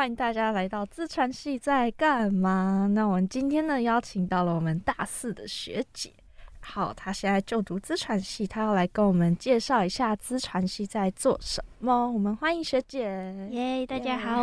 耶！欢迎大家来到资传系在干嘛？那我们今天呢，邀请到了我们大四的学姐。好，她现在就读资传系，她要来跟我们介绍一下资传系在做什么。我们欢迎学姐。耶，大家好。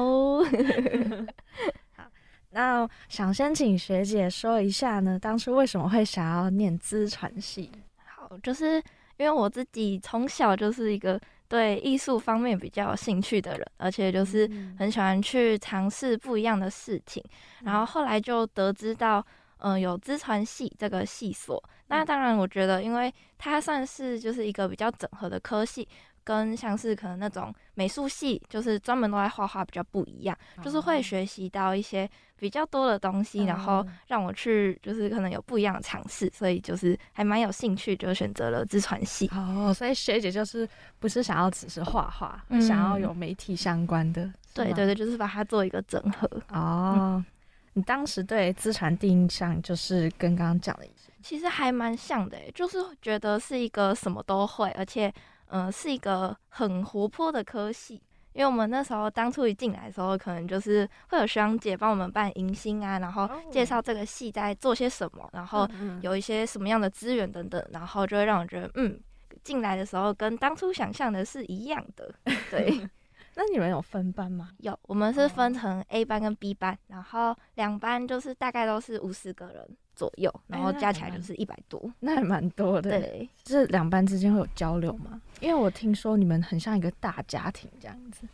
好，那想先请学姐说一下呢，当初为什么会想要念资传系？好，就是因为我自己从小就是一个。对艺术方面比较有兴趣的人，而且就是很喜欢去尝试不一样的事情，嗯、然后后来就得知到，嗯、呃，有资传系这个系所。嗯、那当然，我觉得因为它算是就是一个比较整合的科系。跟像是可能那种美术系，就是专门都在画画比较不一样，哦、就是会学习到一些比较多的东西，嗯、然后让我去就是可能有不一样的尝试，所以就是还蛮有兴趣，就选择了自传系。哦，所以学姐就是不是想要只是画画，嗯、想要有媒体相关的。对对对，就是把它做一个整合。哦，嗯、你当时对资传第一印象就是跟刚刚讲的其实还蛮像的，就是觉得是一个什么都会，而且。嗯、呃，是一个很活泼的科系，因为我们那时候当初一进来的时候，可能就是会有学长姐帮我们办迎新啊，然后介绍这个系在做些什么，然后有一些什么样的资源等等，然后就会让我觉得，嗯，进来的时候跟当初想象的是一样的。对，那你们有分班吗？有，我们是分成 A 班跟 B 班，然后两班就是大概都是五十个人。左右，然后加起来就是一百多，那还蛮多的。对，这两班之间会有交流吗？因为我听说你们很像一个大家庭这样子。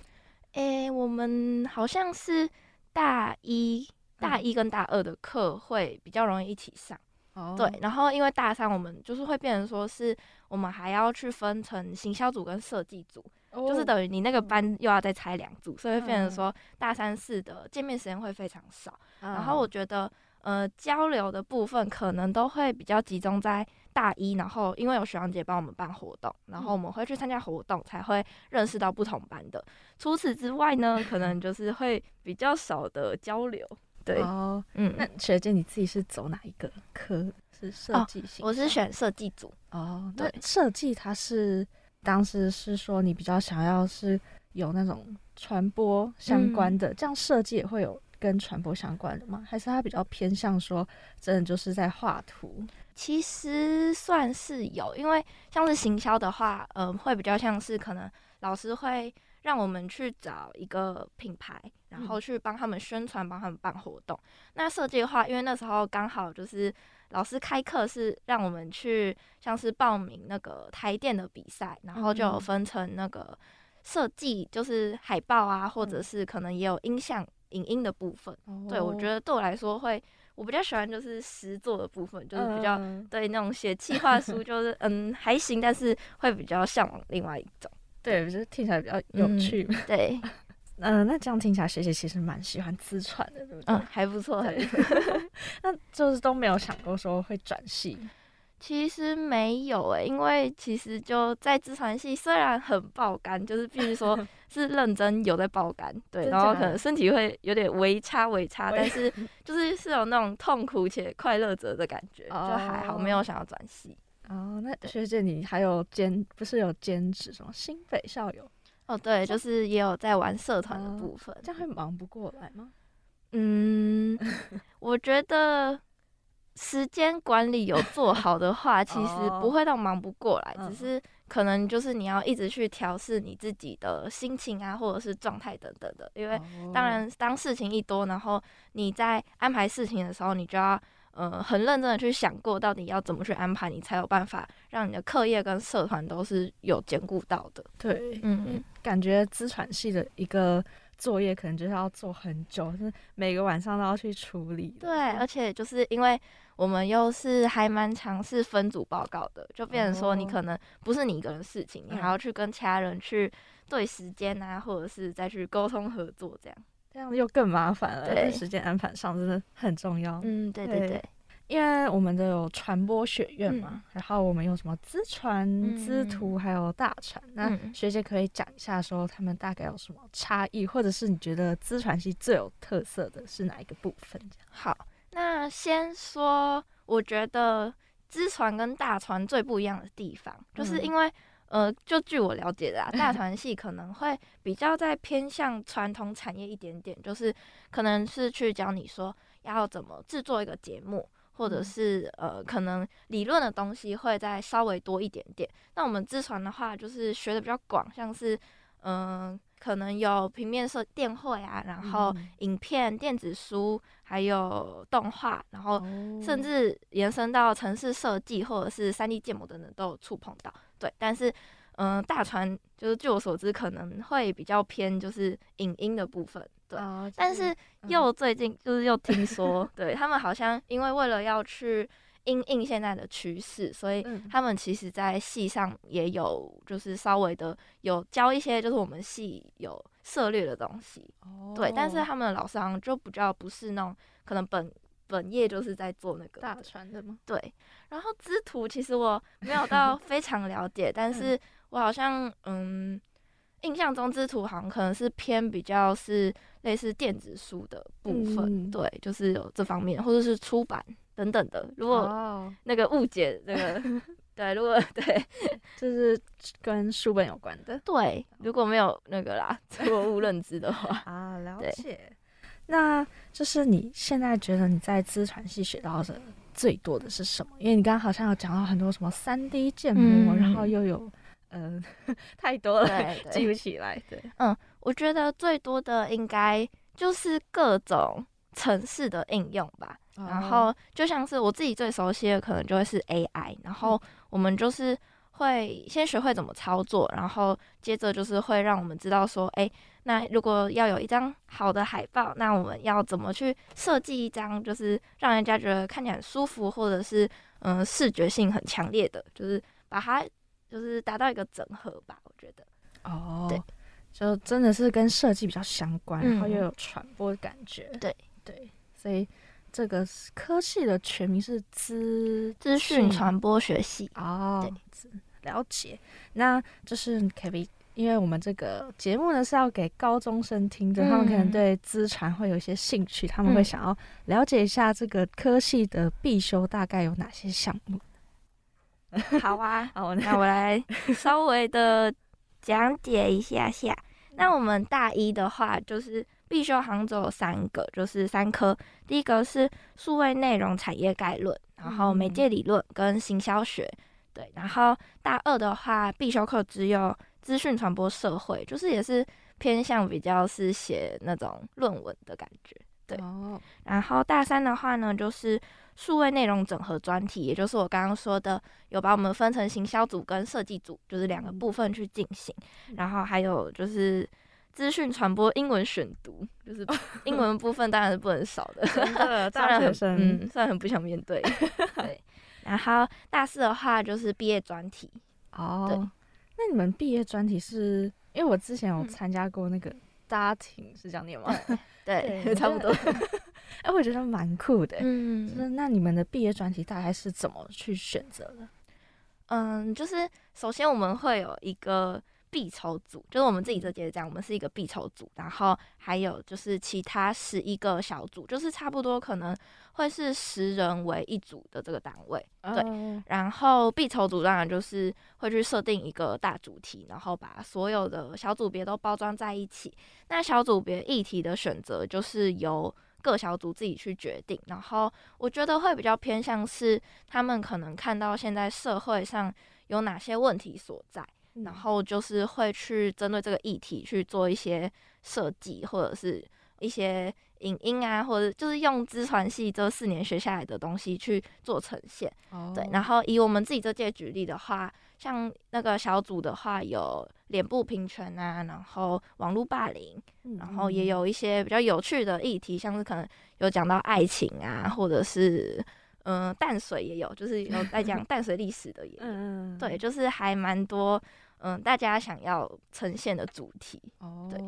诶、欸，我们好像是大一、大一跟大二的课会比较容易一起上。哦、嗯。对，然后因为大三我们就是会变成说是我们还要去分成行销组跟设计组，哦、就是等于你那个班又要再拆两组，所以会变成说大三四的见面时间会非常少。嗯、然后我觉得。呃，交流的部分可能都会比较集中在大一，然后因为有学长姐帮我们办活动，然后我们会去参加活动，才会认识到不同班的。除此之外呢，可能就 是会比较少的交流。对，哦，嗯，那学姐你自己是走哪一个科？是设计型？哦，我是选设计组。哦，对，设计它是当时是说你比较想要是有那种传播相关的，嗯，这样设计也会有。跟传播相关的吗？还是他比较偏向说，真的就是在画图？其实算是有，因为像是行销的话，嗯、呃，会比较像是可能老师会让我们去找一个品牌，然后去帮他们宣传，帮他们办活动。嗯、那设计的话，因为那时候刚好就是老师开课是让我们去像是报名那个台电的比赛，然后就有分成那个设计，就是海报啊，或者是可能也有音像。影音的部分，哦、对，我觉得对我来说会，我比较喜欢就是实作的部分，就是比较、嗯、对那种写企划书，就是嗯还行，但是会比较向往另外一种，对，就是听起来比较有趣。嗯、对，嗯，那这样听起来，学姐其实蛮喜欢自传的，对不对？嗯，还不错。对 那就是都没有想过说会转系。其实没有诶、欸，因为其实就在自传系，虽然很爆肝，就是必须说是认真有在爆肝，对，然后可能身体会有点微差微差，但是就是是有那种痛苦且快乐着的感觉，就还好，没有想要转系。哦，那学姐你还有兼不是有兼职什么新北校友？哦，对，就是也有在玩社团的部分，这样会忙不过来吗？嗯，我觉得。时间管理有做好的话，其实不会到忙不过来，只是可能就是你要一直去调试你自己的心情啊，或者是状态等等的。因为当然，当事情一多，然后你在安排事情的时候，你就要呃很认真的去想过，到底要怎么去安排，你才有办法让你的课业跟社团都是有兼顾到的。对，嗯嗯，感觉资传系的一个。作业可能就是要做很久，就是每个晚上都要去处理。对，而且就是因为我们又是还蛮尝试分组报告的，就变成说你可能不是你一个人的事情，哦、你还要去跟其他人去对时间啊，或者是再去沟通合作，这样这样又更麻烦了。对，时间安排上真的很重要。嗯，对对对。对因为我们都有传播学院嘛，嗯、然后我们有什么资传、资图，还有大传。嗯、那学姐可以讲一下，说他们大概有什么差异，或者是你觉得资传系最有特色的是哪一个部分？好，那先说，我觉得资传跟大传最不一样的地方，就是因为呃，就据我了解的啊，大传系可能会比较在偏向传统产业一点点，就是可能是去教你说要怎么制作一个节目，或者是呃，可能理论的东西会再稍微多一点点。那我们自传的话，就是学的比较广，像是嗯、呃，可能有平面设电绘啊，然后影片、电子书，还有动画，然后甚至延伸到城市设计或者是三 D 建模等等都有触碰到。对，但是，嗯、呃，大船就是据我所知，可能会比较偏就是影音的部分。对，哦、但是又最近就是又听说，嗯、对他们好像因为为了要去因应现在的趋势，所以他们其实在系上也有就是稍微的有教一些就是我们系有涉猎的东西。哦，对，但是他们的老师好像就比较不是那种可能本。本业就是在做那个大船的吗？对，然后资图其实我没有到非常了解，但 是我好像嗯，印象中资图好像可能是偏比较是类似电子书的部分，嗯、对，就是有这方面或者是出版等等的。如果那个误解那个，哦、对，如果对，就是跟书本有关的，对，如果没有那个啦错误认知的话 啊，了解。那就是你现在觉得你在资传系学到的最多的是什么？因为你刚刚好像有讲到很多什么三 D 建模，嗯、然后又有嗯、呃、太多了，记不起来。对，嗯，我觉得最多的应该就是各种城市的应用吧。哦、然后就像是我自己最熟悉的，可能就会是 AI。然后我们就是会先学会怎么操作，然后接着就是会让我们知道说，哎。那如果要有一张好的海报，那我们要怎么去设计一张，就是让人家觉得看起来很舒服，或者是嗯、呃、视觉性很强烈的，就是把它就是达到一个整合吧。我觉得哦，对，就真的是跟设计比较相关，然后又有传播的感觉。嗯、对对，所以这个科系的全名是资资讯传播学系哦。对，了解。那就是可以。因为我们这个节目呢是要给高中生听的，嗯、他们可能对资传会有一些兴趣，他们会想要了解一下这个科系的必修大概有哪些项目。好啊，好，那我来稍微的讲解一下下。那我们大一的话，就是必修好像只有三个，就是三科。第一个是数位内容产业概论，然后媒介理论跟行销学。对，然后大二的话，必修课只有。资讯传播社会就是也是偏向比较是写那种论文的感觉，对。Oh. 然后大三的话呢，就是数位内容整合专题，也就是我刚刚说的，有把我们分成行销组跟设计组，就是两个部分去进行。Mm. 然后还有就是资讯传播英文选读，就是英文部分当然是不能少的。真的，大学生，嗯，虽然很不想面对。对。然后大四的话就是毕业专题。哦。Oh. 对。那你们毕业专题是？因为我之前有参加过那个家庭，嗯、是这样念吗？对，差不多。哎，我觉得蛮酷的。嗯，就是那你们的毕业专题大概是怎么去选择的？嗯，就是首先我们会有一个。必筹组就是我们自己这届这样，我们是一个必筹组，然后还有就是其他十一个小组，就是差不多可能会是十人为一组的这个单位，对。嗯、然后必筹组当然就是会去设定一个大主题，然后把所有的小组别都包装在一起。那小组别议题的选择就是由各小组自己去决定。然后我觉得会比较偏向是他们可能看到现在社会上有哪些问题所在。然后就是会去针对这个议题去做一些设计，或者是一些影音啊，或者就是用资传系这四年学下来的东西去做呈现。Oh. 对，然后以我们自己这届举例的话，像那个小组的话，有脸部平权啊，然后网络霸凌，然后也有一些比较有趣的议题，像是可能有讲到爱情啊，或者是。嗯，淡水也有，就是有在讲淡水历史的也有，嗯，对，就是还蛮多，嗯，大家想要呈现的主题。哦，对，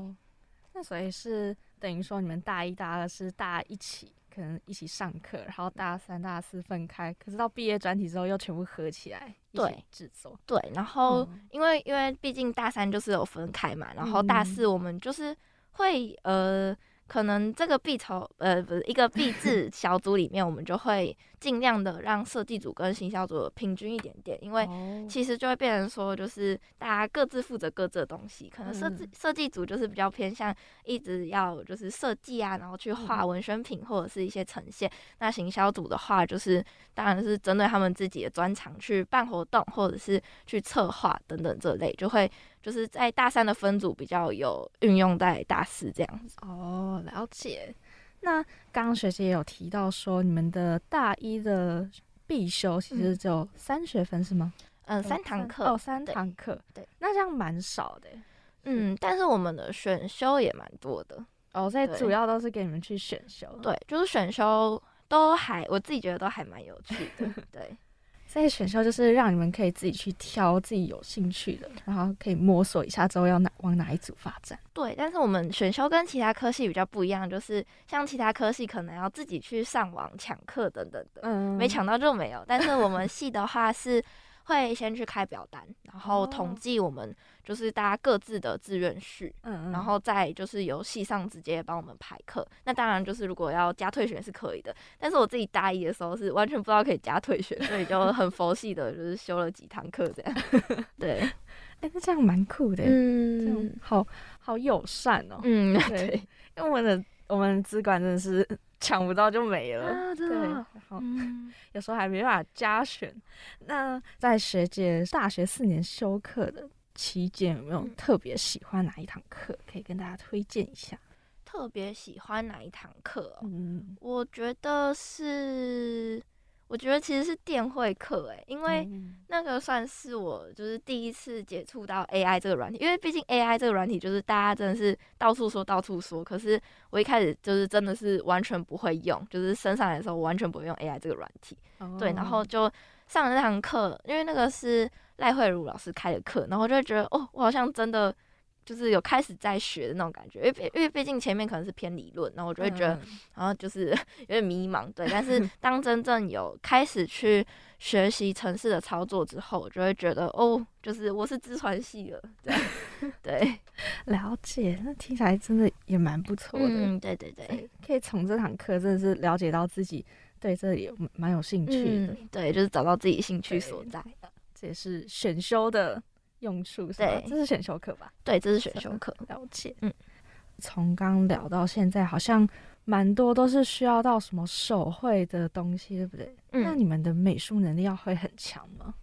那所以是等于说你们大一、大二是大家一起，可能一起上课，然后大三、大四分开，可是到毕业专题之后又全部合起来，对，制作，对，然后因为因为毕竟大三就是有分开嘛，然后大四我们就是会呃。可能这个毕筹呃不是一个毕制 小组里面，我们就会尽量的让设计组跟行销组平均一点点，因为其实就会变成说，就是大家各自负责各自的东西。可能设计设计组就是比较偏向一直要就是设计啊，然后去画文宣品或者是一些呈现。那行销组的话，就是当然是针对他们自己的专长去办活动，或者是去策划等等这类，就会就是在大三的分组比较有运用在大四这样子。哦，了解。那刚刚学姐也有提到说，你们的大一的必修其实只有三学分是吗？嗯，三堂课哦，三堂课。对，那这样蛮少的。嗯，但是我们的选修也蛮多的。哦，所以主要都是给你们去选修。对，就是选修都还，我自己觉得都还蛮有趣的。对。所以选修就是让你们可以自己去挑自己有兴趣的，然后可以摸索一下之后要哪往哪一组发展。对，但是我们选修跟其他科系比较不一样，就是像其他科系可能要自己去上网抢课等等的，嗯，没抢到就没有。但是我们系的话是。会先去开表单，然后统计我们就是大家各自的志愿序，嗯，然后再就是由系上直接帮我们排课。那当然就是如果要加退选是可以的，但是我自己大一的时候是完全不知道可以加退选，所以就很佛系的，就是修了几堂课这样。对，哎、欸，那这样蛮酷的，嗯，这样好好友善哦，嗯，对，对因为我们的我们资管真的是。抢不到就没了，啊、对，然后、嗯、有时候还没办法加选。那在学姐大学四年修课的期间，有没有特别喜欢哪一堂课？可以跟大家推荐一下。特别喜欢哪一堂课、哦？嗯，我觉得是。我觉得其实是电绘课诶，因为那个算是我就是第一次接触到 AI 这个软体，因为毕竟 AI 这个软体就是大家真的是到处说到处说，可是我一开始就是真的是完全不会用，就是升上来的时候我完全不会用 AI 这个软体，对，然后就上了那堂课，因为那个是赖慧茹老师开的课，然后就会觉得哦，我好像真的。就是有开始在学的那种感觉，因为因为毕竟前面可能是偏理论，然后我就会觉得，然后就是有点迷茫，对。但是 当真正有开始去学习城市的操作之后，我就会觉得，哦，就是我是资传系了，对，对，了解。那听起来真的也蛮不错的，嗯，对对对，可以从这堂课真的是了解到自己对这里蛮有兴趣的，嗯，对，就是找到自己兴趣所在，这也是选修的。用处是吧？对，这是选修课吧？对，这是选修课。了解。嗯，从刚聊到现在，好像蛮多都是需要到什么手绘的东西，对不对？嗯。那你们的美术能力要会很强吗？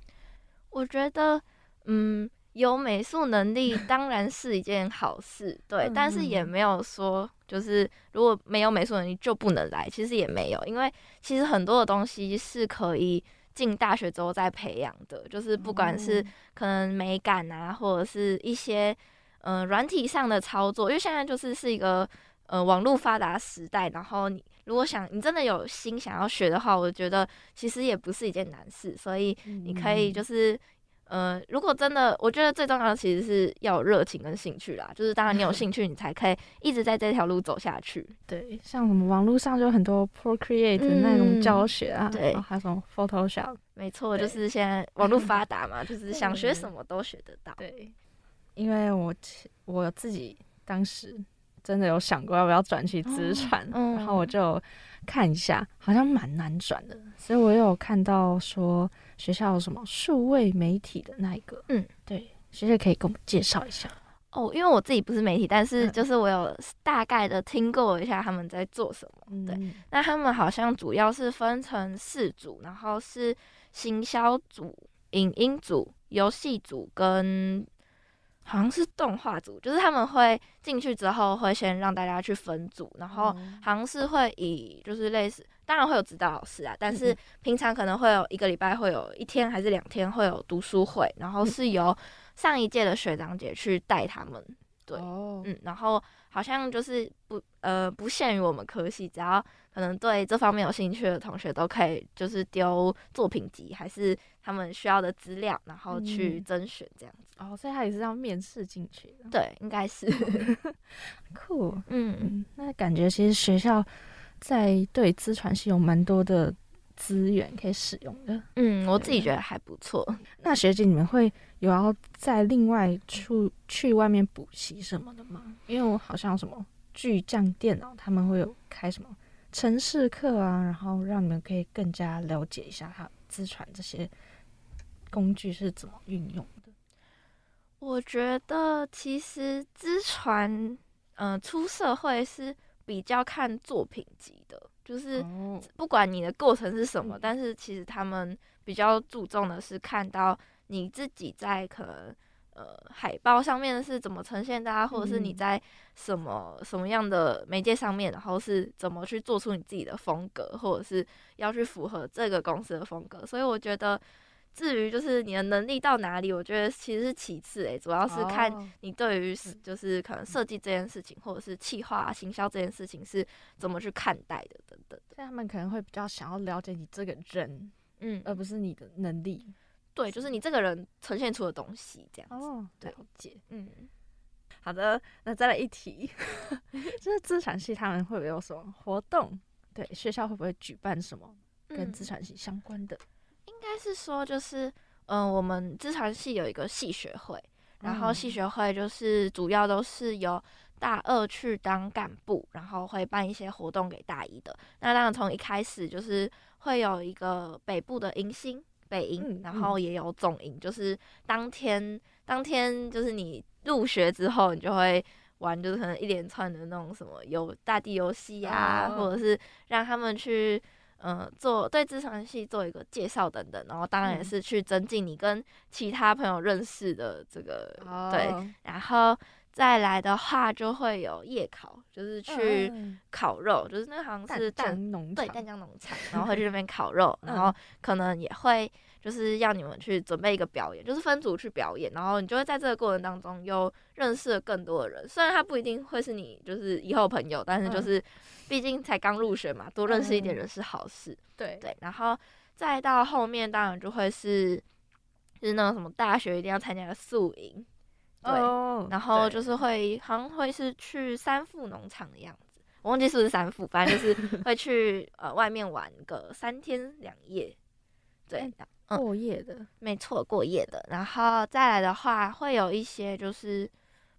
我觉得，嗯，有美术能力 当然是一件好事，对。但是也没有说，就是如果没有美术能力就不能来，其实也没有，因为其实很多的东西是可以。进大学之后再培养的，就是不管是可能美感啊，或者是一些嗯软体上的操作，因为现在就是是一个呃网络发达时代，然后你如果想你真的有心想要学的话，我觉得其实也不是一件难事，所以你可以就是。呃，如果真的，我觉得最重要的其实是要有热情跟兴趣啦。就是当然你有兴趣，你才可以一直在这条路走下去。对，像什么网络上就很多 Procreate 的那种教学啊，嗯、对，还有什么 Photoshop。没错，就是现在网络发达嘛，就是想学什么都学得到。对，因为我我自己当时真的有想过要不要转去资产，嗯、然后我就看一下，好像蛮难转的，所以我有看到说。学校有什么数位媒体的那一个？嗯，对，学姐可以给我们介绍一下哦。因为我自己不是媒体，但是就是我有大概的听过一下他们在做什么。嗯、对，那他们好像主要是分成四组，然后是行销组、影音组、游戏组跟好像是动画组。就是他们会进去之后会先让大家去分组，然后好像是会以就是类似。当然会有指导老师啊，但是平常可能会有一个礼拜会有一天还是两天会有读书会，然后是由上一届的学长姐去带他们。对，嗯，然后好像就是不呃不限于我们科系，只要可能对这方面有兴趣的同学都可以，就是丢作品集还是他们需要的资料，然后去甄选这样子。哦，所以他也是要面试进去的。对，应该是。酷，嗯，那感觉其实学校。在对资传系有蛮多的资源可以使用的，嗯，我自己觉得还不错。那学姐，你们会有要再另外出去外面补习什么的吗？因为我好像什么巨匠电脑他们会有开什么城市课啊，然后让你们可以更加了解一下它资传这些工具是怎么运用的。我觉得其实资传，嗯、呃，出社会是比较看作品集的，就是不管你的过程是什么，但是其实他们比较注重的是看到你自己在可能。呃，海报上面是怎么呈现的啊，或者是你在什么什么样的媒介上面，然后是怎么去做出你自己的风格，或者是要去符合这个公司的风格。所以我觉得，至于就是你的能力到哪里，我觉得其实是其次，诶，主要是看你对于就是可能设计这件事情，或者是企划、行销这件事情是怎么去看待的，等等。所以他们可能会比较想要了解你这个人，嗯，而不是你的能力。对，就是你这个人呈现出的东西，这样子。哦，了解。嗯，好的，那再来一题，就是资产系他们会不会有什么活动？对，学校会不会举办什么跟资产系相关的？应该是说，就是嗯、呃，我们资产系有一个系学会，然后系学会就是主要都是由大二去当干部，然后会办一些活动给大一的。那当然从一开始就是会有一个北部的迎新。北营，然后也有总营，就是当天当天就是你入学之后，你就会玩，就是可能一连串的那种什么游大地游戏啊，或者是让他们去嗯、呃、做对资传系做一个介绍等等，然后当然也是去增进你跟其他朋友认识的这个对，然后。再来的话，就会有夜烤，就是去烤肉，嗯、就是那好像是淡江农场，对，淡江农场，然后会去那边烤肉，然后可能也会就是要你们去准备一个表演，就是分组去表演，然后你就会在这个过程当中又认识了更多的人，虽然他不一定会是你就是以后朋友，但是就是毕竟才刚入学嘛，多认识一点人是好事，对。对，然后再到后面当然就会是就是那种什么大学一定要参加的宿营。对，oh, 然后就是会，好像会是去三富农场的样子，我忘记是不是三富，反正就是 会去呃外面玩个三天两夜，对，嗯、过夜的，没错，过夜的。然后再来的话，会有一些就是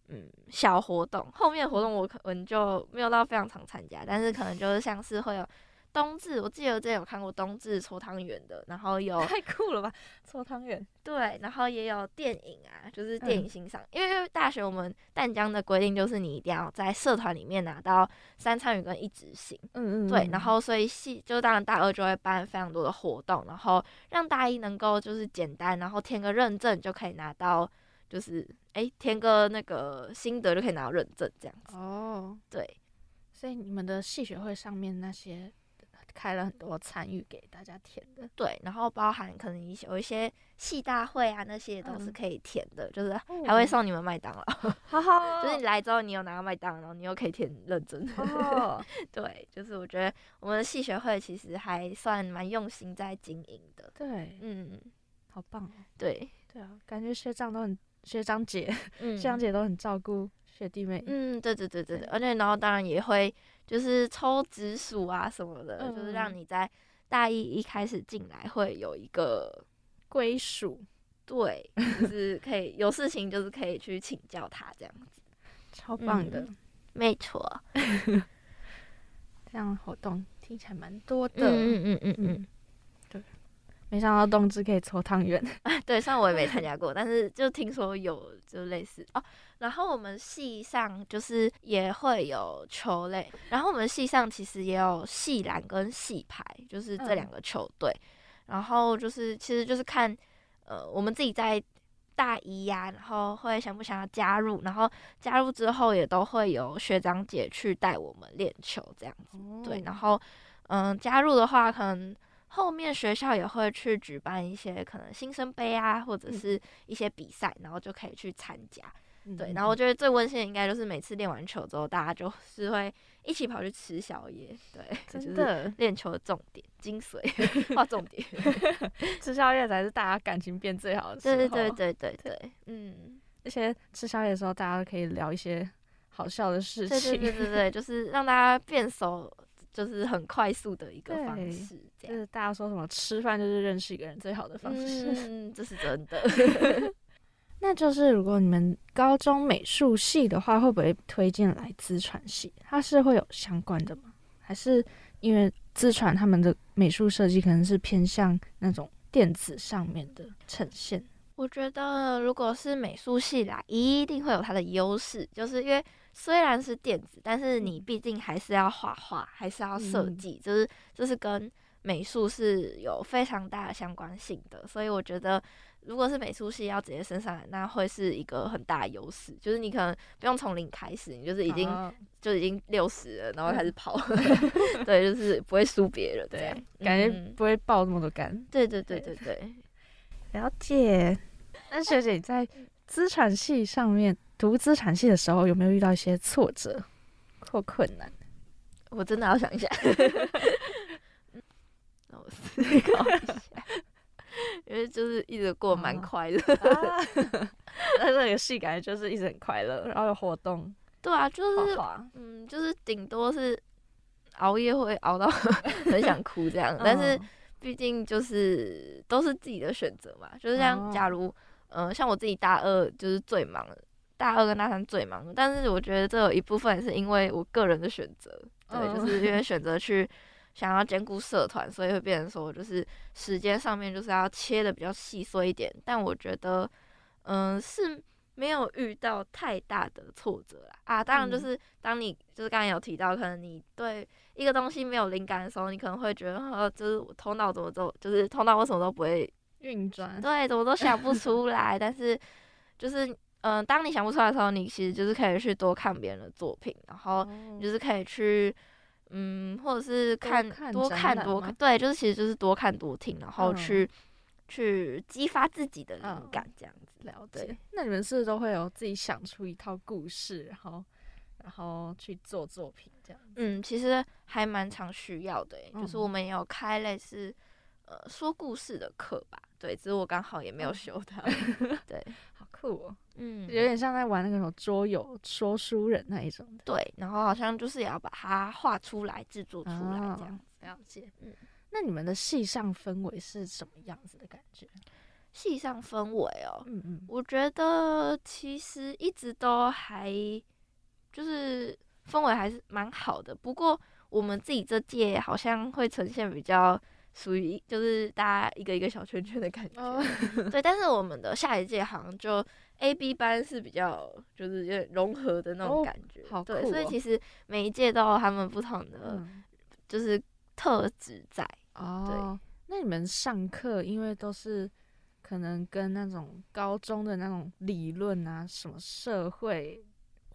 嗯小活动，后面活动我可能就没有到非常常参加，但是可能就是像是会有。冬至，我记得我之前有看过冬至搓汤圆的，然后有太酷了吧，搓汤圆。对，然后也有电影啊，就是电影欣赏。嗯、因为大学我们淡江的规定就是你一定要在社团里面拿到三参与跟一执行。嗯嗯。对，然后所以系就当然大二就会办非常多的活动，然后让大一能够就是简单，然后填个认证就可以拿到，就是哎、欸、填个那个心得就可以拿到认证这样子。哦。对，所以你们的系学会上面那些。开了很多参与给大家填的，对，然后包含可能一些有一些系大会啊，那些都是可以填的，嗯、就是还会送你们麦当劳 好好，就是你来之后你有拿到麦当劳，你又可以填认真，哦、对，就是我觉得我们的系学会其实还算蛮用心在经营的，对，嗯，好棒，对，对啊，感觉学长都很学长姐，嗯、学长姐都很照顾学弟妹，嗯，对对对对对，而且然后当然也会。就是抽直属啊什么的，嗯、就是让你在大一一开始进来会有一个归属，对，就 是可以有事情就是可以去请教他这样子，超棒的，嗯、没错，这样活动听起来蛮多的，嗯嗯嗯嗯。嗯。嗯没想到冬至可以搓汤圆，对，虽然我也没参加过，但是就听说有就类似哦。然后我们系上就是也会有球类，然后我们系上其实也有系篮跟系排，就是这两个球队。嗯、然后就是其实就是看呃我们自己在大一呀、啊，然后会想不想要加入，然后加入之后也都会有学长姐去带我们练球这样子。哦、对，然后嗯、呃、加入的话可能。后面学校也会去举办一些可能新生杯啊，或者是一些比赛，嗯、然后就可以去参加。嗯、对，然后我觉得最温馨的应该就是每次练完球之后，大家就是会一起跑去吃宵夜。对，真的，练球的重点、精髓，画重点，吃宵夜才是大家感情变最好的时候。对对对对对对，嗯，而且吃宵夜的时候，大家都可以聊一些好笑的事情。对对对对对，就是让大家变熟。就是很快速的一个方式，就是大家说什么吃饭就是认识一个人最好的方式，嗯，这是真的。那就是如果你们高中美术系的话，会不会推荐来资传系？它是会有相关的吗？还是因为资传他们的美术设计可能是偏向那种电子上面的呈现？我觉得如果是美术系来，一定会有它的优势，就是因为虽然是电子，但是你毕竟还是要画画，还是要设计，嗯、就是就是跟美术是有非常大的相关性的，所以我觉得。如果是美术系要直接升上来，那会是一个很大的优势，就是你可能不用从零开始，你就是已经、oh. 就已经六十了，然后开始跑，对，就是不会输别人，对，感觉不会爆那么多杆、嗯。对对对对对，了解。那学姐在资产系上面读资产系的时候，有没有遇到一些挫折或困难？我真的要想一下，那我思考一下。因为就是一直过蛮快乐，但是那个戏感觉就是一直很快乐，然后有活动。对啊，就是嗯，就是顶多是熬夜会熬到 很想哭这样，但是毕竟就是都是自己的选择嘛。就是像假如，嗯、呃，像我自己大二就是最忙，大二跟大三最忙，但是我觉得这有一部分是因为我个人的选择，对，就是因为 选择去。想要兼顾社团，所以会变成说，就是时间上面就是要切的比较细碎一点。但我觉得，嗯、呃，是没有遇到太大的挫折啦。啊，当然就是当你就是刚才有提到，可能你对一个东西没有灵感的时候，你可能会觉得，呃，就是我头脑怎么都就是头脑为什么都不会运转？对，怎么都想不出来。但是就是，嗯、呃，当你想不出来的时候，你其实就是可以去多看别人的作品，然后你就是可以去。嗯，或者是看多看多看，对，就是其实就是多看多听，然后去、嗯、去激发自己的灵感，这样子。了解。对那你们是不是都会有自己想出一套故事，然后然后去做作品这样？嗯，其实还蛮常需要的，嗯、就是我们也有开类似呃说故事的课吧。对，只是我刚好也没有修它。嗯、对。嗯，有点像在玩那个什么桌游说书人那一种。对，然后好像就是也要把它画出来、制作出来这样子。哦、了解，嗯，那你们的戏上氛围是什么样子的感觉？戏上氛围哦，嗯嗯，我觉得其实一直都还就是氛围还是蛮好的。不过我们自己这届好像会呈现比较。属于就是大家一个一个小圈圈的感觉，oh. 对。但是我们的下一届好像就 A B 班是比较就是有点融合的那种感觉，oh。对。所以其实每一届都有他们不同的就是特质在。哦。对。Oh. 那你们上课因为都是可能跟那种高中的那种理论啊，什么社会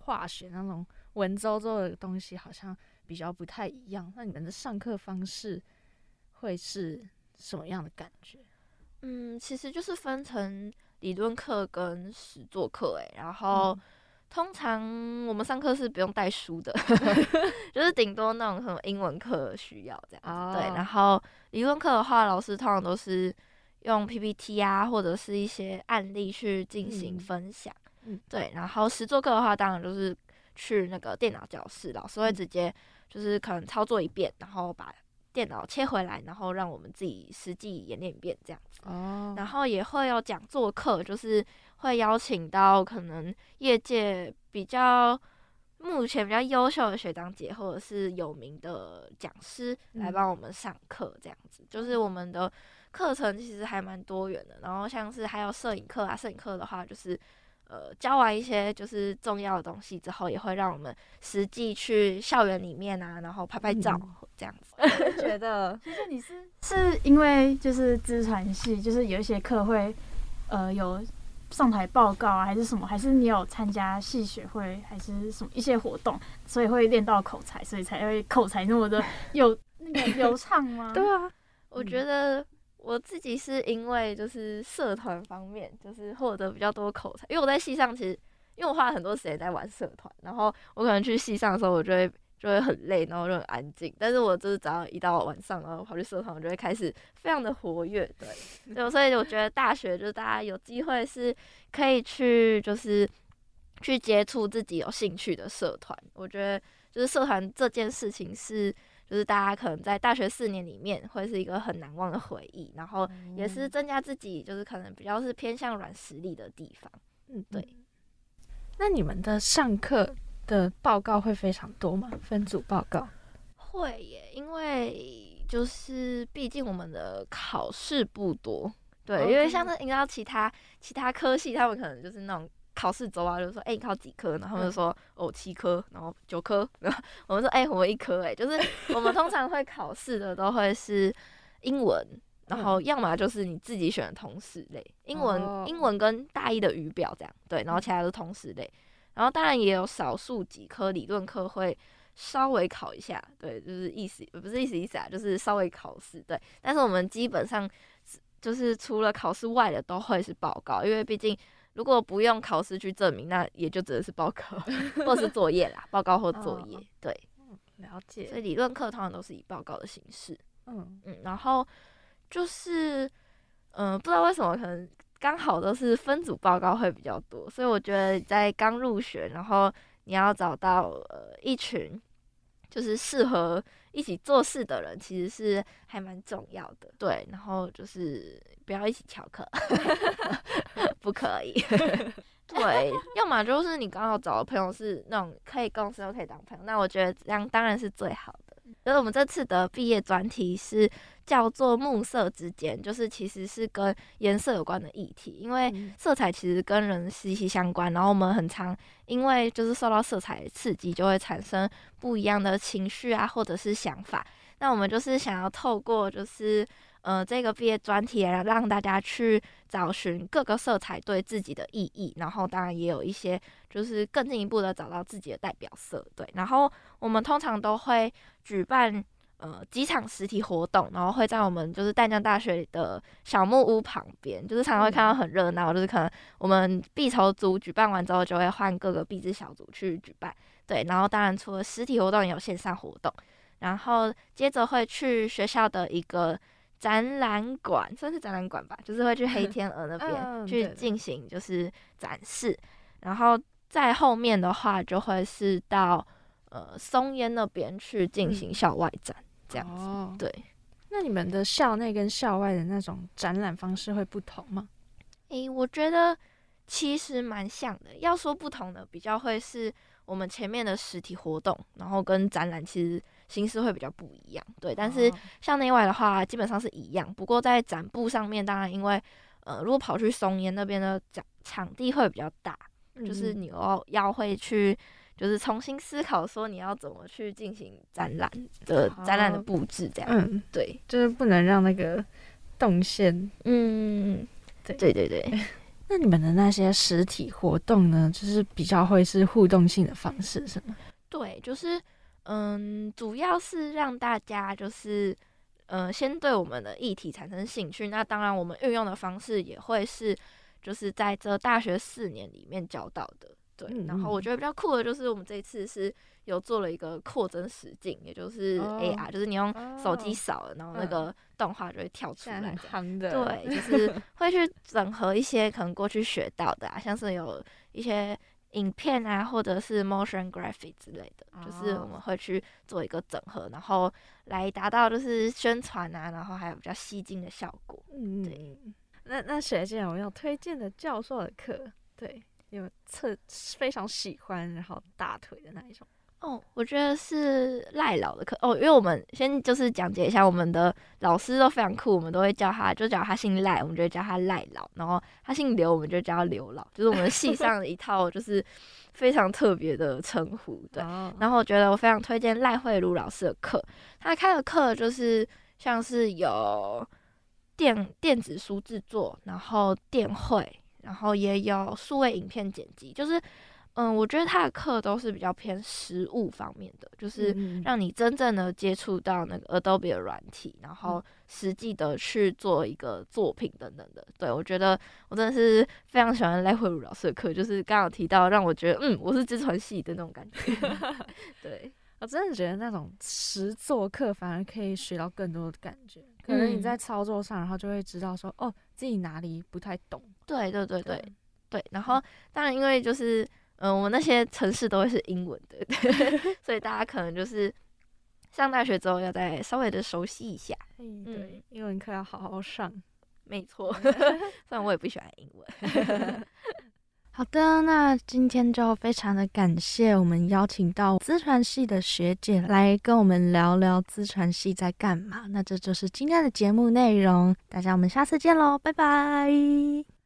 化学那种文绉绉的东西，好像比较不太一样。那你们的上课方式？会是什么样的感觉？嗯，其实就是分成理论课跟实作课，哎，然后、嗯、通常我们上课是不用带书的，就是顶多那种什么英文课需要这样子。哦、对，然后理论课的话，老师通常都是用 PPT 啊，或者是一些案例去进行分享。嗯，对，然后实作课的话，当然就是去那个电脑教室，老师会直接就是可能操作一遍，然后把。电脑切回来，然后让我们自己实际演练一遍这样子。哦。然后也会有讲座课，就是会邀请到可能业界比较目前比较优秀的学长姐，或者是有名的讲师来帮我们上课这样子。嗯。就是我们的课程其实还蛮多元的。然后像是还有摄影课啊，摄影课的话就是。呃，教完一些就是重要的东西之后，也会让我们实际去校园里面啊，然后拍拍照这样子。嗯、觉得其实你是是因为就是资传系，就是有一些课会呃有上台报告啊，还是什么？还是你有参加系学会，还是什么一些活动，所以会练到口才，所以才会口才那么的有 那个流畅吗？对啊，我觉得。我自己是因为就是社团方面，就是获得比较多口才，因为我在戏上其实，因为我花了很多时间在玩社团，然后我可能去戏上的时候，我就会就会很累，然后就很安静。但是我就是只要一到晚上，然后跑去社团，我就会开始非常的活跃，对，就所以我觉得大学就是大家有机会是可以去就是去接触自己有兴趣的社团，我觉得就是社团这件事情是。就是大家可能在大学四年里面会是一个很难忘的回忆，然后也是增加自己就是可能比较是偏向软实力的地方。嗯，对。那你们的上课的报告会非常多吗？分组报告？会耶，因为就是毕竟我们的考试不多，对.因为像是你知道其他其他科系，他们可能就是那种考试周啊，就是说，哎、欸，你考几科？然后他们就说，嗯、哦，七科，然后九科，然 后我们说，哎、欸，我们一科，哎，就是我们通常会考试的都会是英文，然后要么就是你自己选的通识类，英文、oh. 英文跟大一的语表这样，对，然后其他都是通识类，然后当然也有少数几科理论课会。稍微考一下，对，就是意思不是意思意思啊，就是稍微考试，对。但是我们基本上就是除了考试外的都会是报告，因为毕竟如果不用考试去证明，那也就只能是报告 或是作业啦，报告或作业，对。嗯了解。所以理论课通常都是以报告的形式，嗯嗯，然后就是嗯、呃，不知道为什么，可能刚好都是分组报告会比较多，所以我觉得在刚入学，然后你要找到呃一群。就是适合一起做事的人，其实是还蛮重要的。对，然后就是不要一起翘课，不可以。对，要么就是你刚好找的朋友是那种可以共事又可以当朋友，那我觉得这样当然是最好的。所以我们这次的毕业专题是叫做“暮色之间”，就是其实是跟颜色有关的议题，因为色彩其实跟人息息相关。然后我们很常因为就是受到色彩的刺激，就会产生不一样的情绪啊，或者是想法。那我们就是想要透过就是呃这个毕业专题来让大家去找寻各个色彩对自己的意义，然后当然也有一些就是更进一步的找到自己的代表色。对，然后我们通常都会。举办呃几场实体活动，然后会在我们就是淡江大学的小木屋旁边，就是常常会看到很热闹，就是可能我们必筹组举办完之后，就会换各个必制小组去举办，对，然后当然除了实体活动，也有线上活动，然后接着会去学校的一个展览馆，算是展览馆吧，就是会去黑 天鹅那边去进行就是展示，然后在后面的话就会是到。呃，松烟那边去进行校外展，嗯、这样子。哦、对，那你们的校内跟校外的那种展览方式会不同吗？诶、欸，我觉得其实蛮像的。要说不同的，比较会是我们前面的实体活动，然后跟展览其实形式会比较不一样。对，但是像内外的话，基本上是一样。不过在展布上面，当然因为呃，如果跑去松烟那边的场场地会比较大，嗯、就是你要要会去。就是重新思考说你要怎么去进行展览的展览的布置，这样，嗯，对，就是不能让那个动线，嗯，对，对对对。那你们的那些实体活动呢？就是比较会是互动性的方式，是吗？对，就是，嗯，主要是让大家就是，呃，先对我们的议题产生兴趣。那当然，我们运用的方式也会是，就是在这大学四年里面教到的。对，然后我觉得比较酷的就是我们这一次是有做了一个扩增实境，也就是 AR，就是你用手机扫了，然后那个动画就会跳出来。对，就是会去整合一些可能过去学到的啊，像是有一些影片啊，或者是 motion graphic 之类的，就是我们会去做一个整合，然后来达到就是宣传啊，然后还有比较吸睛的效果。嗯，对。那那学姐有没有推荐的教授的课？对。有特非常喜欢，然后大腿的那一种哦，我觉得是赖老的课哦，因为我们先就是讲解一下，我们的老师都非常酷，我们都会叫他，就叫他姓赖，我们就会叫他赖老，然后他姓刘，我们就叫他刘老，就是我们系 上的一套就是非常特别的称呼，对。哦、然后我觉得我非常推荐赖慧茹老师的课，他开的课就是像是有电电子书制作，然后电绘。然后也有数位影片剪辑，就是，嗯，我觉得他的课都是比较偏实物方面的，就是让你真正的接触到那个 Adobe 的软体，然后实际的去做一个作品等等的。对，我觉得我真的是非常喜欢赖慧茹老师的课，就是刚好提到让我觉得，嗯，我是资传系的那种感觉。对，我真的觉得那种实作课反而可以学到更多的感觉，可能你在操作上，然后就会知道说，哦，自己哪里不太懂。对对对对对，对，然后当然因为就是嗯、呃，我们那些城市都会是英文的，对，所以大家可能就是上大学之后要再稍微的熟悉一下。嗯，对，英文课要好好上，没错。虽然我也不喜欢英文。好的，那今天就非常的感谢我们邀请到资传系的学姐来跟我们聊聊资传系在干嘛。那这就是今天的节目内容，大家我们下次见喽，拜拜。